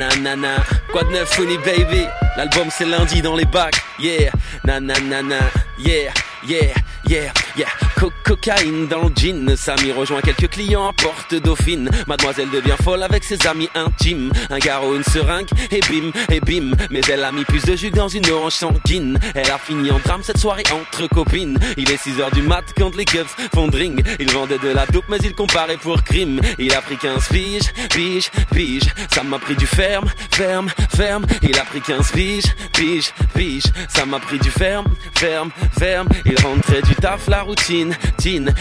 Nanana, quoi de neuf, Funny Baby? L'album c'est lundi dans les bacs, yeah. Nanana, yeah, yeah, yeah, yeah. Co cocaïne dans le jean, Samy rejoint quelques clients à Porte Dauphine. Mademoiselle devient folle avec ses amis intimes. Un garrot, une seringue, et bim, et bim. Mais elle a mis plus de jus dans une orange sanguine. Elle a fini en drame cette soirée entre copines. Il est 6 heures du mat quand les keufs font drink. Il vendait de la dope mais il comparait pour crime. Il a pris 15 piges, pige, pige. Ça m'a pris du ferme, ferme, ferme. Il a pris 15 piges, pige, pige. Ça m'a pris du ferme, ferme, ferme. Il rentrait du taf, la routine,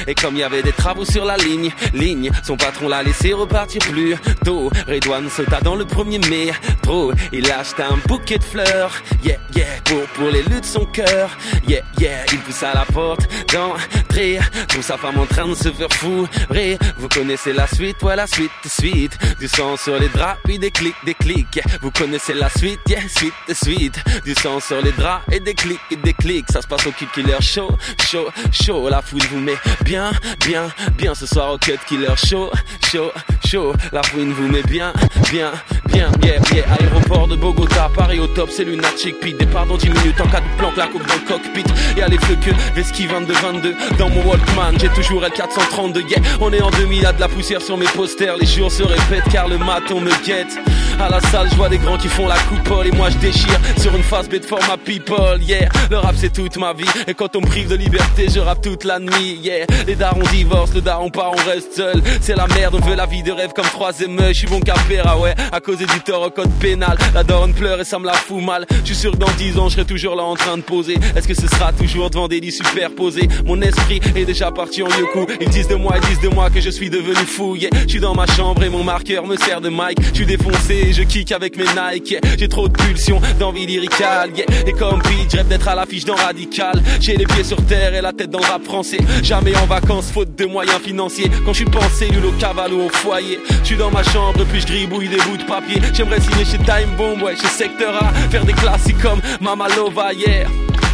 Et comme il y avait des travaux sur la ligne, ligne, son patron l'a laissé repartir plus tôt. Redouane sauta dans le premier mai, trop. Il a acheté un bouquet de fleurs, yeah, yeah, pour, pour les luttes de son cœur, yeah, yeah. Il pousse à la porte, d'entrée, trouve sa femme en train de se faire fou, vrai. Vous connaissez la suite, ouais, la suite, suite. Du sang sur les draps, puis des clics, des clics. Vous connaissez la suite, yeah, suite, suite. Du sang sur les draps et des clics, et des clics. Ça se passe au Killer Show, show, show. La foule vous met bien, bien, bien ce soir au Cut Killer Show, show, show. La fouine vous met bien, bien, bien, yeah, yeah. Aéroport de Bogota, Paris au top, c'est lunatique. Puis départ dans 10 minutes en cas de planque, la coupe dans le cockpit. Y'a les feux que Veski 22-22 dans mon Walkman. J'ai toujours L432, yeah. On est en 2000, y'a de la poussière sur mes posters. Les jours se répètent car le maton me guette. À la salle, je vois des grands qui font la coupole et moi je déchire sur une face bête for my people, yeah. Le rap c'est toute ma vie et quand on me prive de liberté, je rappe toute la nuit, yeah. Les darons divorcent, le daron part, on reste seul. C'est la merde, on veut la vie de rêve comme trois émeutes. Je suis bon qu'à ouais, à cause du tort au code pénal. La daronne pleure et ça me la fout mal. Je suis sûr que dans dix ans, je serai toujours là en train de poser. Est-ce que ce sera toujours devant des lits superposés? Mon esprit est déjà parti en yoku. Ils disent de moi, ils disent de moi que je suis devenu fou, yeah. Je suis dans ma chambre et mon marqueur me sert de mic. Je suis défoncé je kick avec mes Nike. J'ai trop de pulsions, d'envie lyricale. Et comme Pete, rêve d'être à l'affiche dans Radical. J'ai les pieds sur terre et la tête dans le rap français. Jamais en vacances, faute de moyens financiers. Quand je suis pensé, au cavallo au foyer. Je suis dans ma chambre, puis je gribouille des bouts de papier. J'aimerais signer chez Time Bomb, ouais, chez Sector A. Faire des classiques comme Mama Lova, yeah.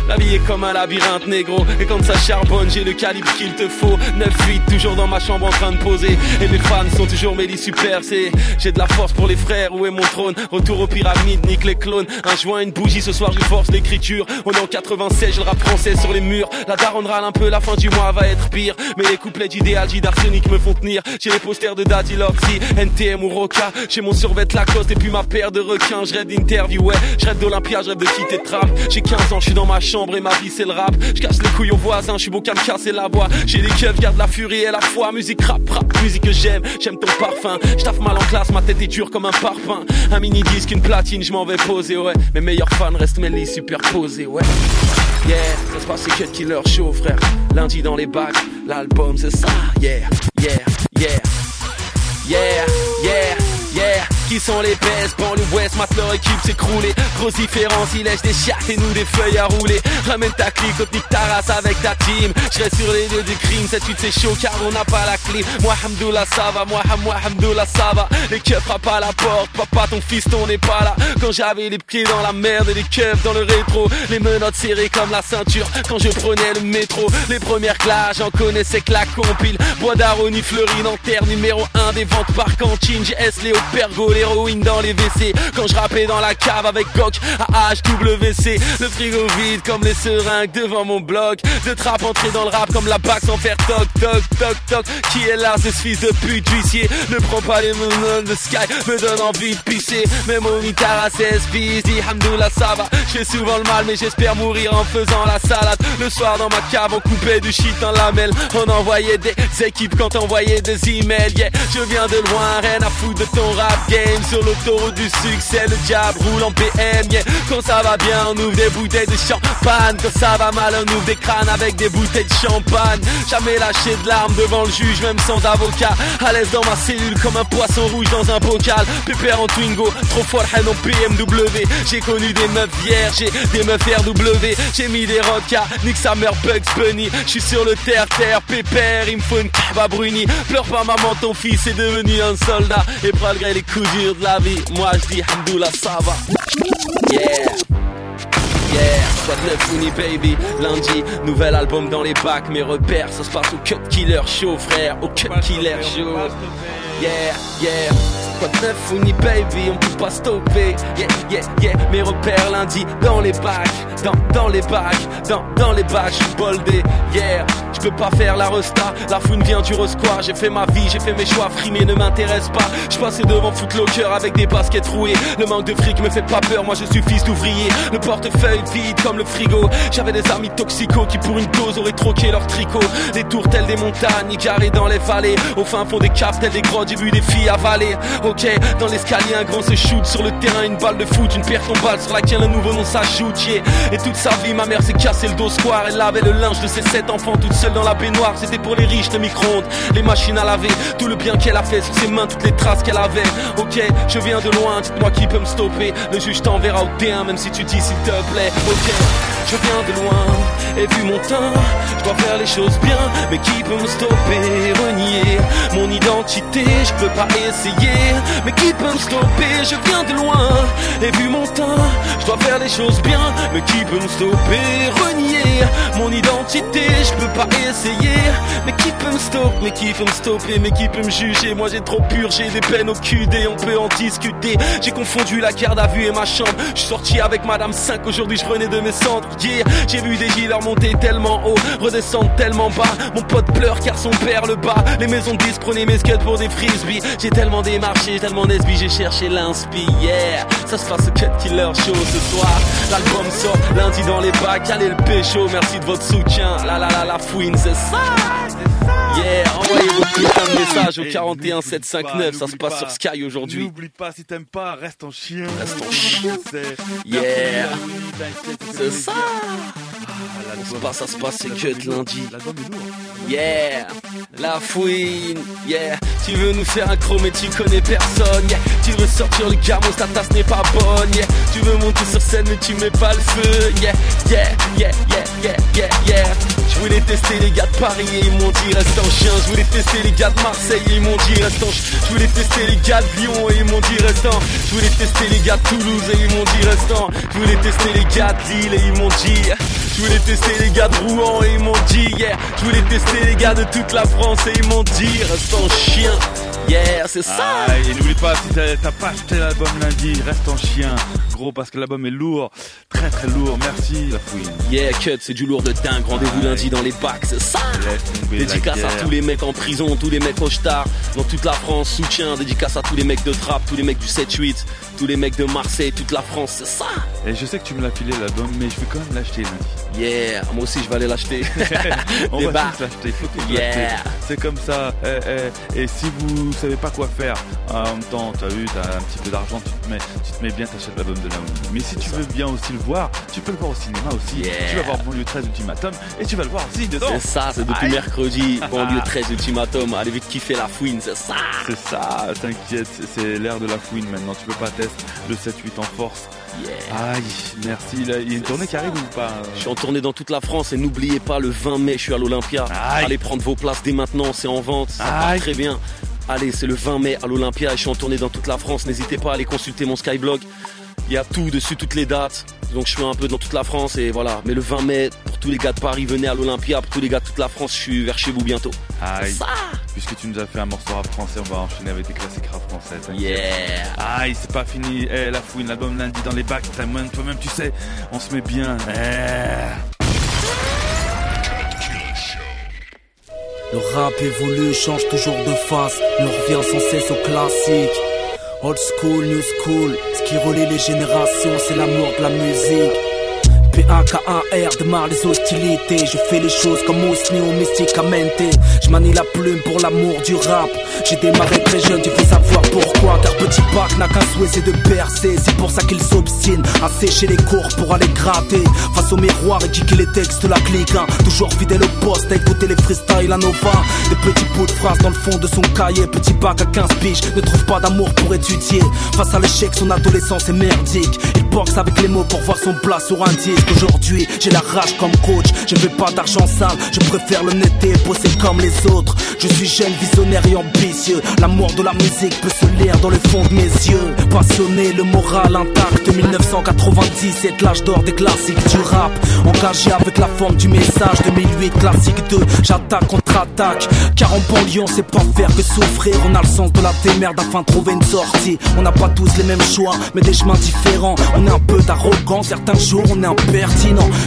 La vie est comme un labyrinthe négro. Et quand ça charbonne j'ai le calibre qu'il te faut. 9-8 toujours dans ma chambre en train de poser. Et mes fans sont toujours mes lits super c'est J'ai de la force pour les frères où est mon trône? Retour aux pyramides nique les clones. Un joint une bougie ce soir je force l'écriture On est en 96 j'ai le rap français sur les murs. La daronne râle un peu la fin du mois va être pire. Mais les couplets d'idéal d'arsenic me font tenir. J'ai les posters de Daddy Loxy NTM ou Roca. J'ai mon survêt Lacoste et puis ma paire de requins. Je rêve d'interview ouais. Je rêve d'Olympia je rêve de quitter trap J'ai 15 ans je suis dans ma chambre et ma vie c'est le rap. Je casse les couilles aux voisins, je suis beau qu'à me casser la voix. J'ai les keufs, garde la furie et la foi. Musique rap, rap, musique que j'aime, j'aime ton parfum. Je taffe mal en classe, ma tête est dure comme un parfum. Un mini disque, une platine, je m'en vais poser, ouais. Mes meilleurs fans restent mes lits superposés, ouais. Yeah, ça se passe c'est Cut Killer Show, frère. Lundi dans les bacs, l'album c'est ça, yeah, yeah, yeah, yeah. Qui sont les best Banlieue West, mat leur équipe s'écrouler. Grosse différence, ils lèchent des chiates et nous des feuilles à rouler. Ramène ta clique, nique ta race avec ta team. Je reste sur les lieux du crime, cette suite c'est chaud car on n'a pas la clé Moi hamdoullah ça va, moi ham, moi hamdoullah ça va. Les keufs frappent à la porte, papa ton fils ton n'est pas là. Quand j'avais les pieds dans la merde et les keufs dans le rétro Les menottes serrées comme la ceinture quand je prenais le métro. Les premières classes, j'en connaissais que la compile. Bois d'Aroni, Fleury, Nanterre, numéro 1 des ventes par cantine GS, Léo Pergo, l'héroïne dans les WC. Quand je rappais dans la cave avec Gok à HWC Le frigo vide comme les seringues devant mon bloc. De trap entré dans le rap comme la bague sans faire toc toc toc toc. Qui est là ce fils de pute huissier Ne prends pas les monones de Sky Me donne envie de pisser. Mais mon guitare à 16 pistes dit ça va. Je souvent le mal mais j'espère mourir en faisant la salade. Le soir dans ma cave on coupait du shit en lamelles. On envoyait des équipes quand on envoyait des emails Yeah. Je viens de loin rien à foutre de ton rap sur l'autoroute du succès, le diable roule en PM, yeah. Quand ça va bien, on ouvre des bouteilles de champagne. Quand ça va mal, on ouvre des crânes avec des bouteilles de champagne. Jamais lâché de larmes devant le juge, même sans avocat. À l'aise dans ma cellule comme un poisson rouge dans un bocal. Pépère en Twingo, trop fort en BMW. J'ai connu des meufs vierges, des meufs RW. J'ai mis des rockas, nique sa mère Bugs Bunny. J'suis sur le terre-terre, pépère, il me faut une à bruni. Pleure pas maman, ton fils est devenu un soldat. Et malgré les coups la vie, moi je dis Hamdoullah ça va. Yeah. Yeah, neuf Funny Baby. Lundi, nouvel album dans les bacs. Mes repères, ça se passe au Cut Killer Show frère. Au Cut Killer Show. Yeah, yeah. Quoi de neuf baby, on peut pas stopper. Yeah, yeah, yeah, mes repères lundi dans les bacs, dans, dans les bacs, dans, dans les bacs, je suis boldé. Yeah, je peux pas faire la resta, la fouine vient du resquoir. J'ai fait ma vie, j'ai fait mes choix, frimer ne m'intéresse pas. Je passais devant Footlocker avec des baskets rouées. Le manque de fric me fait pas peur, moi je suis fils d'ouvrier. Le portefeuille vide comme le frigo. J'avais des amis toxicaux qui pour une dose auraient troqué leur tricot. Des tours telles des montagnes, carrés dans les vallées. Au fin fond des caves telles des grottes, j'ai vu des filles avaler. Ok, dans l'escalier, un grand se shoot sur le terrain, une balle de foot, une paire balle sur laquelle un nouveau nom s'ajoute. Yeah. Et toute sa vie, ma mère s'est cassé le dos square. Elle lavait le linge de ses sept enfants toute seule dans la baignoire. C'était pour les riches, le micro-ondes, les machines à laver. Tout le bien qu'elle a fait sur ses mains, toutes les traces qu'elle avait. Ok, je viens de loin, dites-moi qui peut me stopper. Le juge t'enverra au T1, même si tu dis s'il te plaît. Ok, je viens de loin, et vu mon teint, je dois faire les choses bien. Mais qui peut me stopper, renier mon identité? Je peux pas essayer, mais qui peut me stopper? Je viens de loin, et vu mon teint, je dois faire les choses bien. Mais qui peut me stopper, renier mon identité? Je peux pas essayer, mais qui peut me stopper? Mais qui peut me stopper? Mais qui peut me juger? Moi j'ai trop purgé des peines au QD, on peut en discuter. J'ai confondu la garde à vue et ma chambre. Je suis sorti avec Madame 5, aujourd'hui je revenais de mes centres. J'ai vu des dealers monter tellement haut, redescendre tellement bas. Mon pote pleure car son père le bat. Les maisons de disques prenaient mes skates pour des frisbees. J'ai tellement démarché, tellement d'esbi, j'ai cherché l'inspi. Yeah, ça se passe au Cut Killer Show ce soir. L'album sort lundi dans les bacs. Allez le pécho, merci de votre soutien. La la la la fouine, c'est ça. Yeah, envoyez vos putains de messages au 41 759, ça se passe sur Sky aujourd'hui. N'oublie pas, si t'aimes pas, reste en chien. Reste en chien. Yeah. C'est C'est ça. Ça se passe, ça se passe, c'est lundi. L'album est lourd. Yeah, la fouine, yeah. Tu veux nous faire un chrome et tu connais personne, yeah. Tu veux sortir le gamos, ta tasse n'est pas bonne, yeah. Tu veux monter sur scène mais tu mets pas le feu, yeah, yeah, yeah, yeah, yeah, yeah, yeah. Je voulais tester les gars de Paris et ils m'ont dit reste en chien. Je voulais tester les gars de Marseille et ils m'ont dit reste en. Je voulais tester les gars de Lyon et ils m'ont dit reste en. Je voulais tester les gars de Toulouse et ils m'ont dit reste en. Je voulais tester les gars de Lille et ils m'ont dit. Je voulais tester les gars de Rouen et ils m'ont dit yeah. Je voulais tester les gars de toute la France et ils m'ont dit reste en chien. Yeah, c'est ça. Ah, et n'oublie pas, si t'as pas acheté l'album lundi, reste en chien. Gros, parce que l'album est lourd. Très très lourd. Merci, la fouine. Yeah, cut, c'est du lourd de dingue. Rendez-vous Ouais. lundi dans les bacs, c'est ça. Dédicace à tous les mecs en prison, tous les mecs au star, dans toute la France, soutien, dédicace à tous les mecs de trap, tous les mecs du 7-8, tous les mecs de Marseille, toute la France, c'est ça Et je sais que tu me l'as filé l'album, mais je vais quand même l'acheter lundi. Yeah, moi aussi je vais aller l'acheter. On va bars. tous l'acheter, faut tous Yeah. C'est comme ça. Eh, eh, Et si vous savez pas quoi faire, en même temps, t'as vu, t'as un petit peu d'argent, tu te mets, tu te mets bien, t'achètes l'album de la Mais si tu ça. veux bien aussi le voir, tu peux le voir au cinéma aussi. Yeah. Tu vas voir Banlieue 13 Ultimatum et tu vas le voir aussi dedans. c'est ça, c'est depuis Aïe. mercredi, banlieue 13 ultimatum, allez vite kiffer la fouine, c'est ça C'est ça, t'inquiète, c'est l'ère de la fouine maintenant. Tu peux pas tester le 7-8 en force. Yeah. Aïe, merci. Il y a une tournée qui arrive ou pas Je suis en tournée dans toute la France et n'oubliez pas le 20 mai, je suis à l'Olympia. Allez prendre vos places dès maintenant, c'est en vente, ça part très bien. Allez, c'est le 20 mai à l'Olympia et je suis en tournée dans toute la France. N'hésitez pas à aller consulter mon Skyblog. Il y a tout dessus, toutes les dates. Donc je suis un peu dans toute la France et voilà. Mais le 20 mai, pour tous les gars de Paris, venez à l'Olympia. Pour tous les gars de toute la France, je suis vers chez vous bientôt. C'est Aïe. ça Puisque tu nous as fait un morceau rap français, on va enchaîner avec des classiques rap français. Yeah Aïe, c'est pas fini. Eh, la fouine, l'album lundi dans les bacs. Toi-même, toi-même, tu sais, on se met bien. Eh. Le rap évolue, change toujours de face, on revient sans cesse au classique. Old school, new school, ce qui relie les générations, c'est l'amour de la musique. P-A-K-A-R démarre les hostilités. Je fais les choses comme Osni ou Mysticamente. Je manie la plume pour l'amour du rap. J'ai démarré très jeune, tu veux savoir pourquoi. Car petit Pac n'a qu'un souhait, c'est de percer. C'est pour ça qu'il s'obstine à sécher les cours pour aller gratter. Face au miroir et kicker les textes la clique. hein. Toujours fidèle au poste à écouter les freestyles à Nova. Des petits bouts de phrases dans le fond de son cahier. Petit Pac à 15 piges ne trouve pas d'amour pour étudier. Face à l'échec, son adolescence est merdique. Il boxe avec les mots pour voir son plat sur un disque. Aujourd'hui, j'ai la rage comme coach. Je veux pas d'argent sale, je préfère et bosser comme les autres. Je suis jeune, visionnaire et ambitieux. L'amour de la musique peut se lire dans le fond de mes yeux. Passionné, le moral intact. 1997, l'âge d'or des classiques du rap. Engagé avec la forme du message. 2008, classique 2, j'attaque contre-attaque. Car en banlieue, c'est pas faire que souffrir. On a le sens de la démerde afin de trouver une sortie. On n'a pas tous les mêmes choix, mais des chemins différents. On est un peu d'arrogant, certains jours on est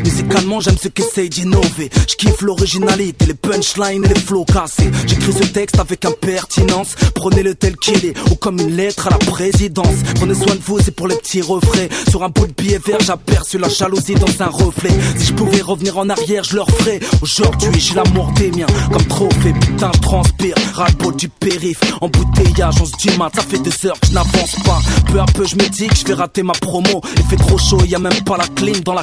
Musicalement, j'aime ce qu'essaye d'innover. Je kiffe l'originalité, les punchlines les flows cassés. J'écris ce texte avec impertinence. Prenez-le tel qu'il est, ou comme une lettre à la présidence. Prenez soin de vous, c'est pour les petits refrains. Sur un bout de billet vert, j'aperçus la jalousie dans un reflet. Si je pouvais revenir en arrière, je leur ferais. Aujourd'hui, j'ai l'amour des miens, comme trophée. Putain, je transpire, ras du périph. Embouteillage, on se dit mat, ça fait deux heures que je n'avance pas. Peu à peu, je me dis que je vais rater ma promo. Il fait trop chaud, y a même pas la clim dans la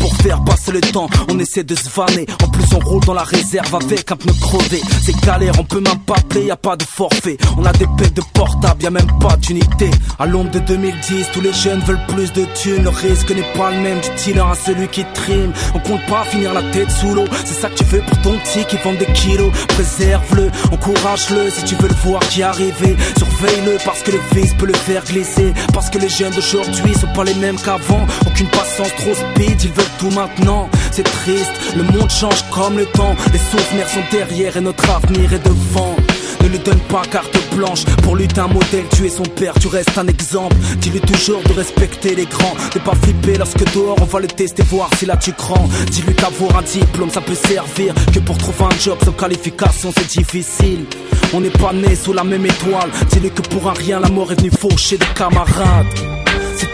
Pour faire passer le temps, on essaie de se vanner. En plus, on roule dans la réserve avec un pneu crevé. C'est galère, on peut même pas y a pas de forfait. On a des pètes de portable, y a même pas d'unité. À l'ombre de 2010, tous les jeunes veulent plus de thunes. Le risque n'est pas le même du dealer à celui qui trime. On compte pas finir la tête sous l'eau. C'est ça que tu veux pour ton petit qui vend des kilos. Préserve-le, encourage-le si tu veux le voir qui arriver. Surveille-le parce que le vice peut le faire glisser. Parce que les jeunes d'aujourd'hui sont pas les mêmes qu'avant. Aucune patience trop speed, ils veulent tout maintenant. C'est triste, le monde change comme le temps. Les souvenirs sont derrière et notre avenir est devant. Ne lui donne pas carte blanche Pour lui t'es un modèle, tu es son père, tu restes un exemple Dis-lui toujours de respecter les grands De pas flipper lorsque dehors on va le tester Voir si là tu crans Dis-lui qu'avoir un diplôme ça peut servir Que pour trouver un job sans qualification c'est difficile On n'est pas né sous la même étoile Dis-lui que pour un rien la mort est venue faucher des camarades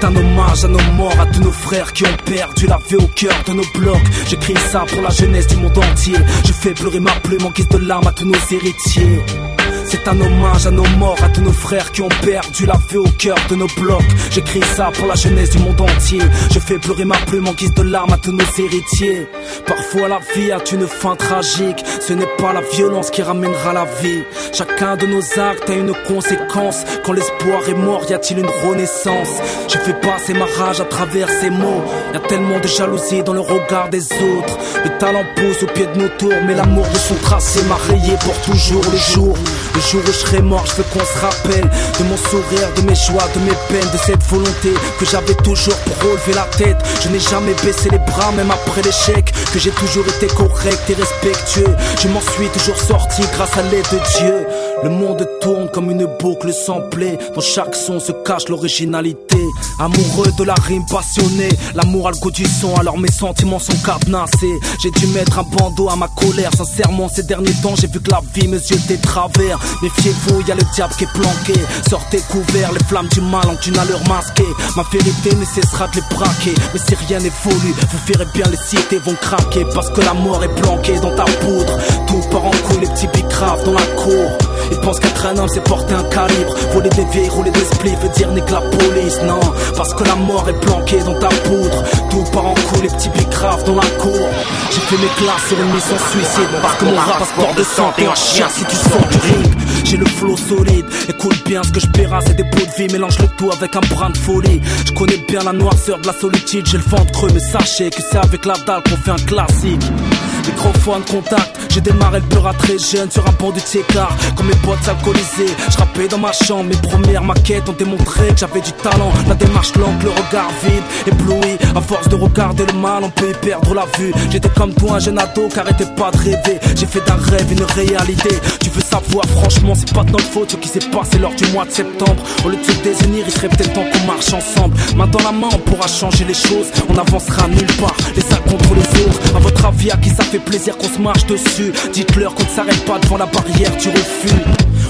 un hommage à nos morts, à tous nos frères qui ont perdu la vie au cœur de nos blocs. J'écris ça pour la jeunesse du monde entier. Je fais pleurer ma plume en guise de larmes à tous nos héritiers. C'est un hommage à nos morts, à tous nos frères qui ont perdu la vie au cœur de nos blocs. J'écris ça pour la jeunesse du monde entier. Je fais pleurer ma plume en guise de larmes à tous nos héritiers. Parfois la vie a une fin tragique. Ce n'est pas la violence qui ramènera la vie. Chacun de nos actes a une conséquence. Quand l'espoir est mort, y a-t-il une renaissance? Je fais passer ma rage à travers ces mots. Y a tellement de jalousie dans le regard des autres. Le talent pousse au pied de nos tours, mais l'amour de son tracé m'a rayé pour toujours le jour. Jour où je serai mort, je veux qu'on se rappelle de mon sourire, de mes joies, de mes peines, de cette volonté que j'avais toujours pour relever la tête. Je n'ai jamais baissé les bras, même après l'échec, que j'ai toujours été correct et respectueux. Je m'en suis toujours sorti grâce à l'aide de Dieu. Le monde tourne comme une boucle samplée. Dans chaque son se cache l'originalité. Amoureux de la rime passionnée, l'amour a le goût du son, alors mes sentiments sont cadenassés. J'ai dû mettre un bandeau à ma colère. Sincèrement, ces derniers temps, j'ai vu que la vie me jetait travers. Méfiez-vous, y a le diable qui est planqué. Sortez couverts, les flammes du mal ont une allure masquée. Ma vérité ne cessera de les braquer. Mais si rien n'évolue, vous verrez bien les cités vont craquer. Parce que la mort est planquée dans ta poudre. Tout part en couille, les petits bicraves dans la cour. Ils pensent qu'être un homme c'est porter un calibre. Voler des vieilles, rouler des spliffs veut dire nique la police Non, parce que la mort est planquée dans ta poudre. Tout part en couille, les petits bicraves dans la cour. J'ai fait mes classes sur une mission suicide. Parce que mon rap passeport de santé un chien si tu sens du ring j'ai le flow solide, écoute bien ce que je paiera, c'est des pots de vie, mélange le tout avec un brin de folie. Je connais bien la noirceur de la solitude, j'ai le ventre creux, mais sachez que c'est avec la dalle qu'on fait un classique. Microphone, contact, j'ai démarré le peur très jeune sur un banc du Tchékar Comme mes potes alcoolisés, je rappais dans ma chambre Mes premières maquettes ont démontré que j'avais du talent. La démarche longue, le regard vide, ébloui. À force de regarder le mal, on peut y perdre la vue. J'étais comme toi un jeune ado qui arrêtait pas de rêver. J'ai fait d'un rêve une réalité. Tu veux savoir, franchement c'est pas de notre faute ce qui s'est passé lors du mois de septembre. Au lieu de se désunir, il serait peut-être temps qu'on marche ensemble. Main dans la main, on pourra changer les choses. On avancera nulle part, les uns contre les autres. À votre avis, à qui ça fait plaisir qu'on se marche dessus? Dites-leur qu'on ne s'arrête pas devant la barrière du refus.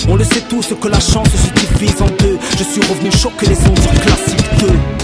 On le sait tous que la chance se divise en deux. Je suis revenu choquer les ondes du classique 2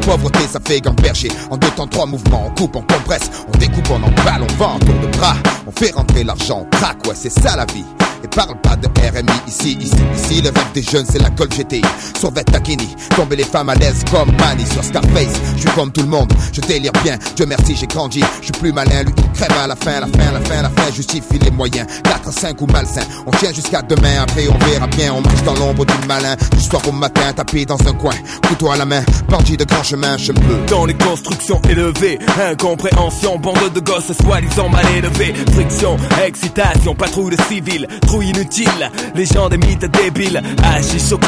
Pauvreté, ça fait gamberger. En deux temps, trois mouvements, on coupe, on compresse, on découpe, on emballe, on vend, tour de bras. On fait rentrer l'argent, on craque, ouais, c'est ça la vie. Et parle pas de RMI ici, ici, ici. Le rêve des jeunes, c'est la colle GTI. Sur Takini, tomber les femmes à l'aise comme Manny sur Scarface. Je suis comme tout le monde, je délire bien. Dieu merci, j'ai grandi. Je suis plus malin, lui, crève à la fin, la fin, la fin, la fin. Justifie les moyens. 4 à 5 ou malsain. On tient jusqu'à demain, après on verra bien. On marche dans l'ombre du malin. Du soir au matin, tapé dans un coin. Couteau à la main, bandit de grand chemin, je peux. Dans les constructions élevées, incompréhension, bande de gosses soi-disant mal élevés. Friction, excitation, patrouille de civils, trouille inutile. Les gens des mythes débiles, agissent au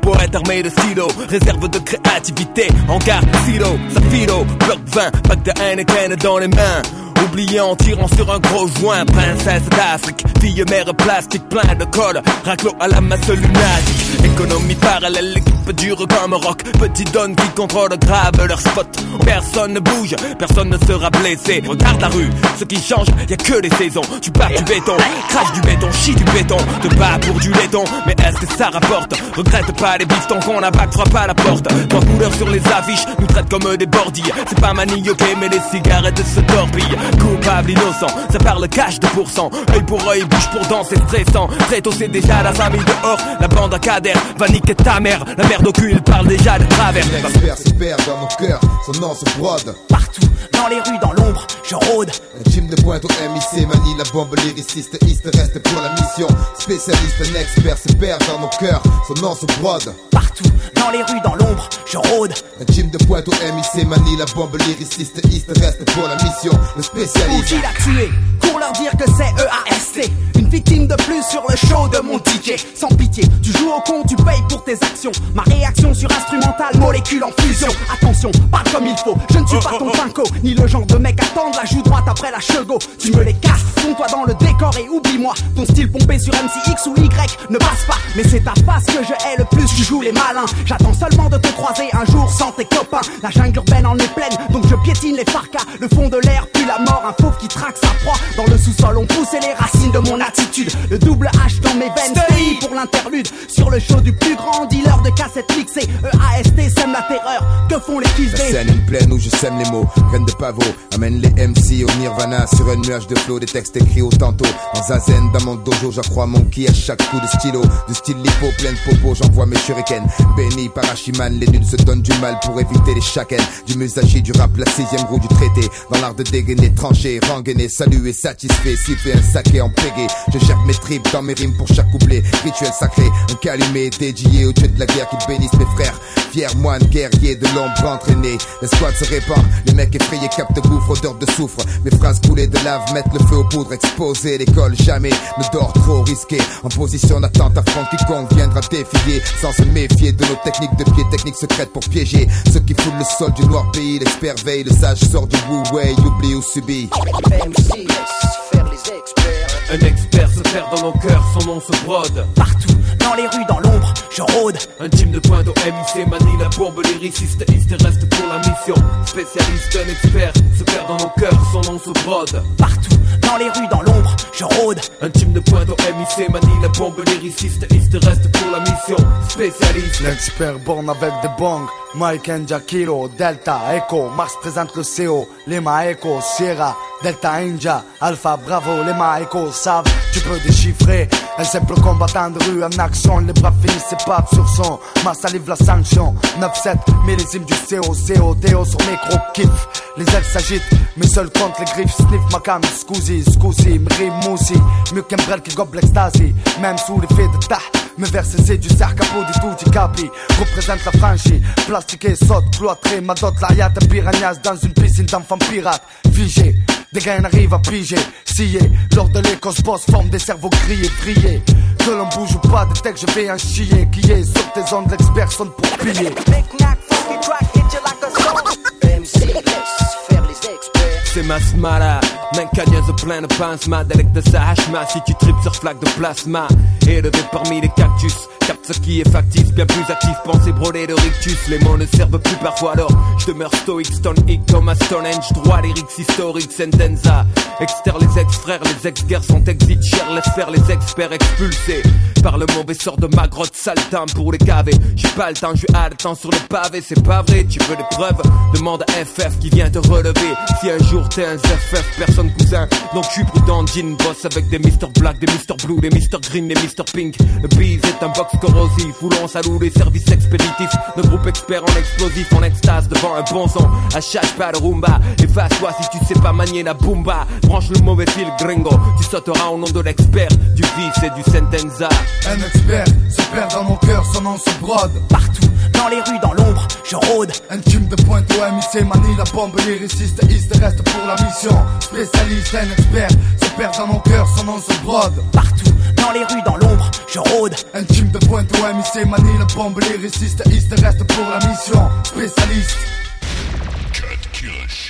pour être armé de stylo. Réserve de créativité, en garde silo, Zafiro, bloc 20, pack de Heineken dans les mains. Oublié en tirant sur un gros joint, princesse d'Afrique, fille mère plastique, plein de colle, raclo à la masse lunatique. Économie parallèle, l'équipe dure comme rock, petit donne qui contrôle grave leur spot. Personne ne bouge, personne ne sera blessé. Regarde la rue, ce qui change, y a que les saisons. Tu pars du béton, crache du béton, chie du béton, te bats pour du laiton. Mais est-ce que ça rapporte? Regrette pas les bifetons qu'on abac, frappe à la porte. Trois couleurs sur les affiches, nous traitent comme des bordilles. C'est pas manioqué, mais les cigarettes se torpillent. Coupable, innocent, ça parle cash de pourcent. Œil pour œil, bouche pour danser stressant. Très tôt, c'est déjà la famille dehors. La bande à cadère va niquer ta mère. La merde au cul, il parle déjà de travers. L'expert se perd dans nos cœurs, son nom se brode. Partout, dans les rues, dans l'ombre, je rôde. Un gym de pointe au MIC, manie la bombe lyriciste, East reste pour la mission. Spécialiste, un expert se perd dans nos cœurs, son nom se brode. Partout, dans les rues, dans l'ombre, je rôde. Un gym de pointe au MIC, manie la bombe lyriciste, East reste pour la mission. Le spécialiste. Qui l'a tué Pour leur dire que c'est EAST. Une victime de plus sur le show de mon DJ. Sans pitié, tu joues au con, tu payes pour tes actions. Ma réaction sur instrumental, molécule en fusion. Attention, parle comme il faut. Je ne suis pas ton pinko, ni le genre de mec à tendre la joue droite après la chego. Tu me les casses, fonds-toi dans le décor et oublie-moi. Ton style pompé sur MCX ou Y ne passe pas. Mais c'est ta face que je hais le plus, tu joues les malins. J'attends seulement de te croiser un jour sans tes copains. La jungle urbaine en est pleine, donc je piétine les farcas. Le fond de l'air, puis la mort, un fauve qui traque sa proie. Dans le sous-sol, on poussait les racines de mon attitude. Le double H dans mes veines, stay pour l'interlude. Sur le show du plus grand dealer de cassettes mixées. EAST sème la terreur. Que font les fils La scène une plaine où je sème les mots, graines de pavot, amène les MC au nirvana sur un nuage de flow, des textes écrits au tantôt. En zazen, dans mon dojo, j'accrois mon ki à chaque coup de stylo. Du style lipo, plein de popo, j'envoie mes shurikens. Béni par Hachiman, les nuls se donnent du mal pour éviter les chakens. Du musashi, du rap, la sixième roue du traité. Dans l'art de dégainer, trancher, rengainer, saluer, satisfait, siffler un saké en pégé. Je gère mes tripes dans mes rimes pour chaque couplet. Rituel sacré, un calumet dédié au dieu de la guerre qui bénisse mes frères. Fier moine, guerrier de l'ombre entraîné. L'escouade se répand, les mecs effrayés captent gouffre, odeur de soufre. Mes phrases coulées de lave mettent le feu aux poudres, exposé. L'école jamais ne dort trop risqué. En position d'attente, affronte quiconque viendra défier. Sans se méfier de nos techniques de pied, techniques secrètes pour piéger. Ceux qui foulent le sol du noir pays, l'expert veille, le sage sort du wu-way, oublie ou subit. Un expert se perd dans nos cœurs, son nom se brode. Partout, dans les rues, dans l'ombre, je rôde. Un team de pointe au MIC manie la bombe lyriciste, East reste pour la mission. Spécialiste, un expert se perd dans nos cœurs, son nom se brode. Partout, dans les rues, dans l'ombre, je rôde. Un team de pointe au MIC manie la bombe lyriciste, East reste pour la mission. Spécialiste. L'expert born avec des bongs, Mike and Kilo, Delta, Echo, Mars présente le CO, Lima Echo, Sierra, Delta India, Alpha Bravo, Lima Echo, savent, tu peux déchiffrer. Un simple combattant de rue en action, les bras finissent ses papes sur son, ma salive la sanction. 9-7, millésime du CO, CO, Théo sur micro kiff. Les ailes s'agitent, mes seuls comptent les griffes, sniff ma cam, scusi, scusi, m'rime moussi, mieux qu'un brel qui gobe l'extasie, même sous l'effet de tah. Mes versets c'est du cerf capot du tout du capi Représente la franchise Fatigué, saute, cloîtré, ma dot, l'ariat, un piranhas dans une piscine d'enfants pirates, figé. Des gars arrivent à piger, scier. Lors de l'école, boss forme des cerveaux grillés, brillés. Que l'on bouge ou pas, des textes, je vais en chier. Qui est sur tes ondes, l'expert sonne pour piller. C'est ma smala plein de sa hachma Si tu tripes sur flaque de plasma Élevé parmi les cactus. Capte ce qui est factice, bien plus actif Pensez brûler de rictus. Les mots ne servent plus parfois alors Je demeure stoïque, stone hic comme à Stonehenge Droit lyrics historiques, sentenza. Exter les ex-frères, les ex-guerres sont exit Cher laisse faire les experts expulsés Par le mauvais sort de ma grotte saltin pour les caver. J'ai pas le temps, je temps sur le pavé. C'est pas vrai, tu veux des preuves? Demande à FF qui vient te relever. Si un jour t'es un FF, personne Donc je suis prudent, jean boss avec des Mr Black, des Mr Blue, des Mr Green, des Mr Pink. Le bise est un box corrosif, foulons à les services expéditifs. Nos groupe expert en explosif, en extase devant un bon son. À chaque pas de rumba, efface-toi si tu sais pas manier la boomba. Branche le mauvais fil gringo, tu sauteras au nom de l'expert. Du vice et du sentenza. Un expert se perd dans mon cœur, son nom se brode. Partout, dans les rues, dans l'ombre, je rôde. Un tube de pointe au MIC, manie la bombe, lyriciste, east reste pour la mission. Spécialiste, un expert, se perd dans mon cœur, son nom se brode. Partout, dans les rues, dans l'ombre, je rôde. Un team de pointe au MIC, manie la bombe, lyriciste, east reste pour la mission. Spécialiste. Cut